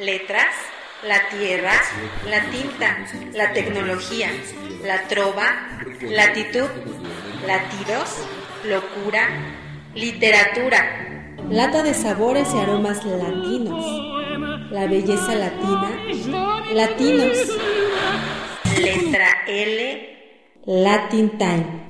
Letras, la tierra, la tinta, la tecnología, la trova, latitud, latidos, locura, literatura. Lata de sabores y aromas latinos. La belleza latina. Latinos. Letra L. Latin Time.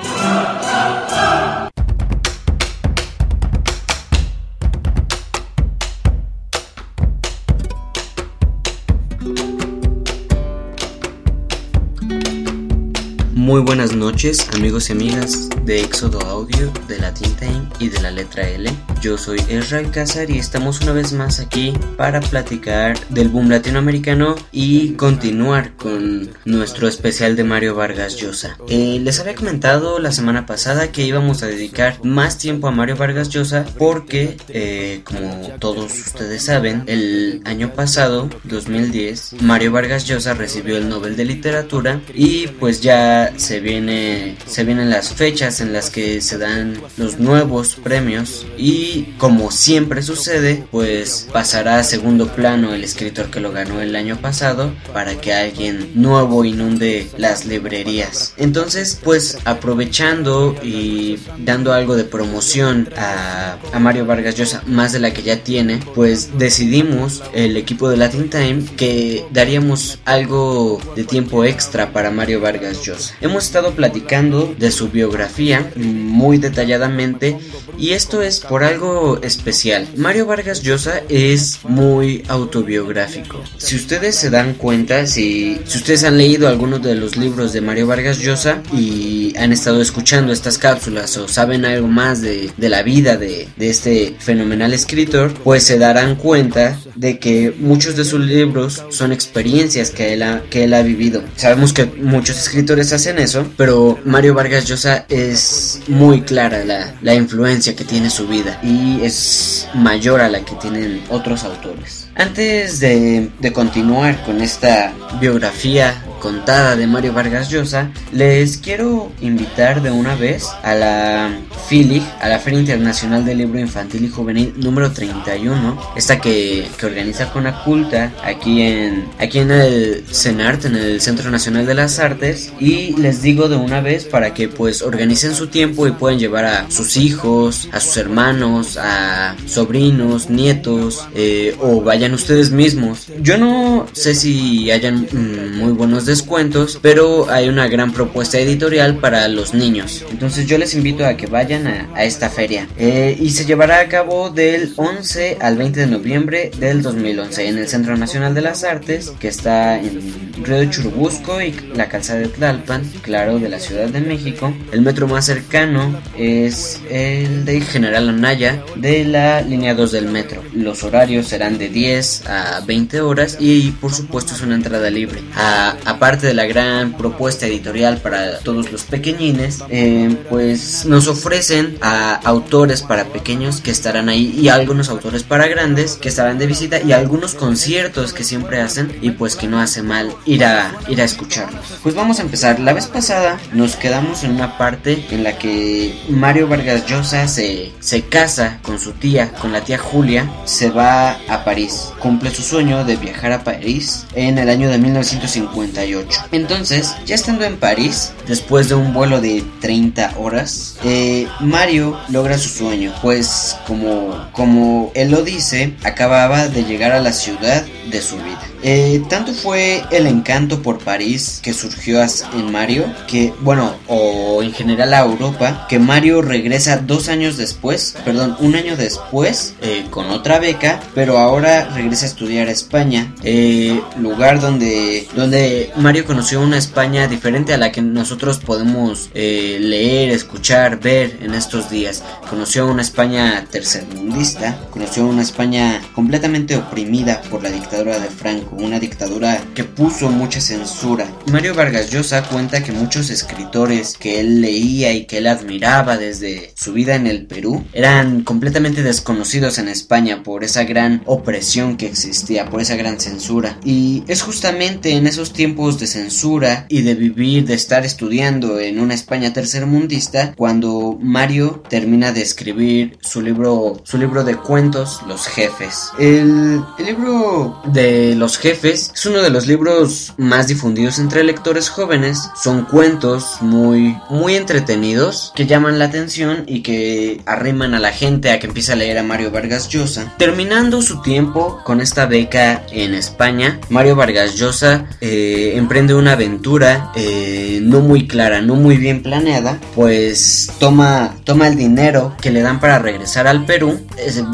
Muy buenas noches amigos y amigas de Éxodo Audio, de Latin Time y de la letra L. Yo soy Ezra Alcázar y estamos una vez más aquí para platicar del boom latinoamericano y continuar con nuestro especial de Mario Vargas Llosa. Eh, les había comentado la semana pasada que íbamos a dedicar más tiempo a Mario Vargas Llosa porque, eh, como todos ustedes saben, el año pasado, 2010, Mario Vargas Llosa recibió el Nobel de Literatura y pues ya se viene se vienen las fechas en las que se dan los nuevos premios y como siempre sucede pues pasará a segundo plano el escritor que lo ganó el año pasado para que alguien nuevo inunde las librerías. Entonces pues aprovechando y dando algo de promoción a, a Mario Vargas Llosa más de la que ya tiene pues decidimos el equipo de Latin Time que daríamos algo de tiempo extra para Mario Vargas Llosa. Hemos estado platicando de su biografía muy detalladamente y esto es por algo especial. Mario Vargas Llosa es muy autobiográfico. Si ustedes se dan cuenta, si, si ustedes han leído algunos de los libros de Mario Vargas Llosa y han estado escuchando estas cápsulas o saben algo más de, de la vida de, de este fenomenal escritor, pues se darán cuenta de que muchos de sus libros son experiencias que él ha, que él ha vivido. Sabemos que muchos escritores hacen eso, pero Mario Vargas Llosa es muy clara la, la influencia que tiene su vida y es mayor a la que tienen otros autores. Antes de, de continuar con esta biografía contada de Mario Vargas Llosa, les quiero invitar de una vez a la FILIG, a la Feria Internacional del Libro Infantil y Juvenil número 31, esta que, que organiza Conaculta aquí en, aquí en el CENART, en el Centro Nacional de las Artes, y les digo de una vez para que pues organicen su tiempo y puedan llevar a sus hijos, a sus hermanos, a sobrinos, nietos, eh, o vayan ustedes mismos. Yo no sé si hayan mm, muy buenos descuentos, pero hay una gran propuesta editorial para los niños. Entonces yo les invito a que vayan a, a esta feria. Eh, y se llevará a cabo del 11 al 20 de noviembre del 2011 en el Centro Nacional de las Artes, que está en Río de Churubusco y la calzada de Tlalpan, claro, de la Ciudad de México. El metro más cercano es el de General Anaya de la línea 2 del metro. Los horarios serán de 10 a 20 horas y por supuesto es una entrada libre. A, aparte de la gran propuesta editorial para todos los pequeñines, eh, pues nos ofrecen a autores para pequeños que estarán ahí y algunos autores para grandes que estarán de visita y algunos conciertos que siempre hacen y pues que no hace mal ir a ir a escucharlos. Pues vamos a empezar. La vez pasada nos quedamos en una parte en la que Mario Vargas Llosa se, se casa con su tía, con la tía Julia, se va a París, cumple su sueño de viajar a París en el año de 1958. Entonces, ya estando en París, después de un vuelo de 30 horas, eh, Mario logra su sueño, pues como, como él lo dice, acababa de llegar a la ciudad de su vida. Eh, tanto fue el encanto por París que surgió en Mario, que bueno, o en general a Europa, que Mario regresa dos años después, perdón, un año después, eh, con otra beca, pero ahora regresa a estudiar a España, lugar donde, donde Mario conoció una España diferente a la que nosotros podemos eh, leer, escuchar, ver en estos días. Conoció una España tercermundista, conoció una España completamente oprimida por la dictadura de Franco una dictadura que puso mucha censura. Mario Vargas Llosa cuenta que muchos escritores que él leía y que él admiraba desde su vida en el Perú eran completamente desconocidos en España por esa gran opresión que existía, por esa gran censura. Y es justamente en esos tiempos de censura y de vivir, de estar estudiando en una España tercermundista, cuando Mario termina de escribir su libro, su libro de cuentos, Los Jefes. El, el libro de Los Jefes es uno de los libros más difundidos entre lectores jóvenes. Son cuentos muy, muy entretenidos que llaman la atención y que arriman a la gente a que empiece a leer a Mario Vargas Llosa. Terminando su tiempo con esta beca en España, Mario Vargas Llosa eh, emprende una aventura eh, no muy clara, no muy bien planeada, pues toma, toma el dinero que le dan para regresar al Perú,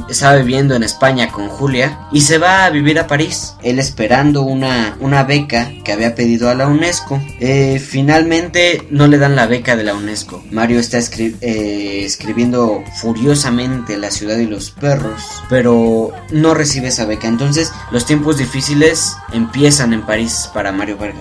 estaba viviendo en España con Julia y se va a vivir a París, él esperando una, una beca que había pedido a la UNESCO. Eh, finalmente no le dan la beca de la UNESCO. Mario está escribiendo furiosamente La ciudad y los perros, pero no recibe esa beca. Entonces los tiempos difíciles empiezan en París para Mario Vargas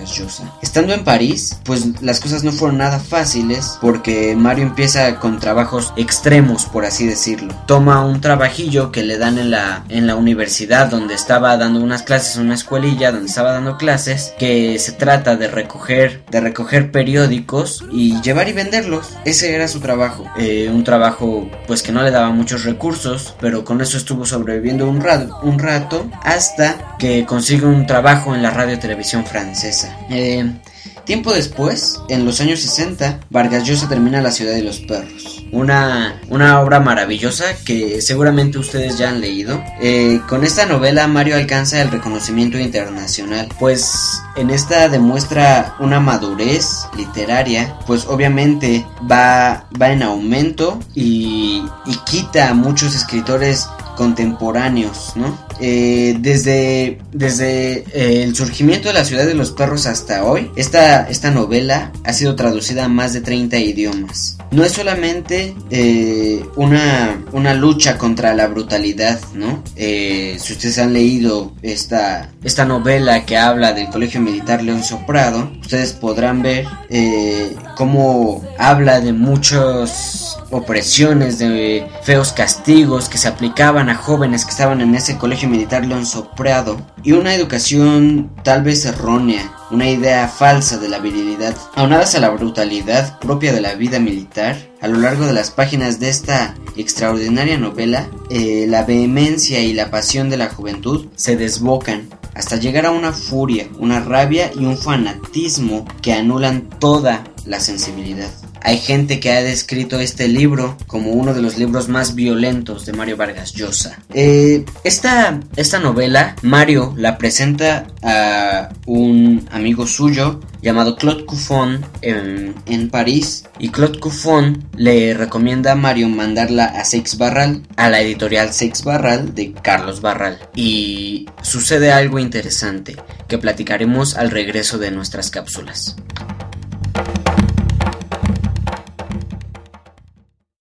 Estando en París, pues las cosas no fueron nada fáciles porque Mario empieza con trabajos extremos, por así decirlo. Toma un trabajillo que le dan en la, en la universidad donde estaba dando unas clases, una escuelilla donde estaba dando clases, que se trata de recoger, de recoger periódicos y llevar y venderlos. Ese era su trabajo. Eh, un trabajo pues que no le daba muchos recursos, pero con eso estuvo sobreviviendo un rato, un rato hasta que consigue un trabajo en la radio televisión francesa. Eh, Tiempo después, en los años 60, Vargas Llosa termina La ciudad de los perros. Una, una obra maravillosa que seguramente ustedes ya han leído. Eh, con esta novela Mario alcanza el reconocimiento internacional, pues en esta demuestra una madurez literaria, pues obviamente va, va en aumento y, y quita a muchos escritores contemporáneos, ¿no? Eh, desde desde eh, el surgimiento de la ciudad de los perros hasta hoy, esta, esta novela ha sido traducida a más de 30 idiomas. No es solamente eh, una, una lucha contra la brutalidad, ¿no? si ustedes han leído esta, esta novela que habla del Colegio Militar León Soprado, ustedes podrán ver cómo habla de muchas opresiones, de feos castigos que se aplicaban a jóvenes que estaban en ese colegio militar León Soprado y una educación tal vez errónea, una idea falsa de la virilidad, aunadas a la brutalidad propia de la vida militar, a lo largo de las páginas de esta extraordinaria novela, eh, la vehemencia y la pasión de la juventud se desbocan hasta llegar a una furia, una rabia y un fanatismo que anulan toda la sensibilidad. Hay gente que ha descrito este libro como uno de los libros más violentos de Mario Vargas Llosa. Eh, esta, esta novela, Mario la presenta a un amigo suyo llamado Claude Cuffon en, en, París y Claude Cuffon le recomienda a Mario mandarla a Seix Barral, a la editorial Seix Barral de Carlos Barral. Y sucede algo interesante que platicaremos al regreso de nuestras cápsulas.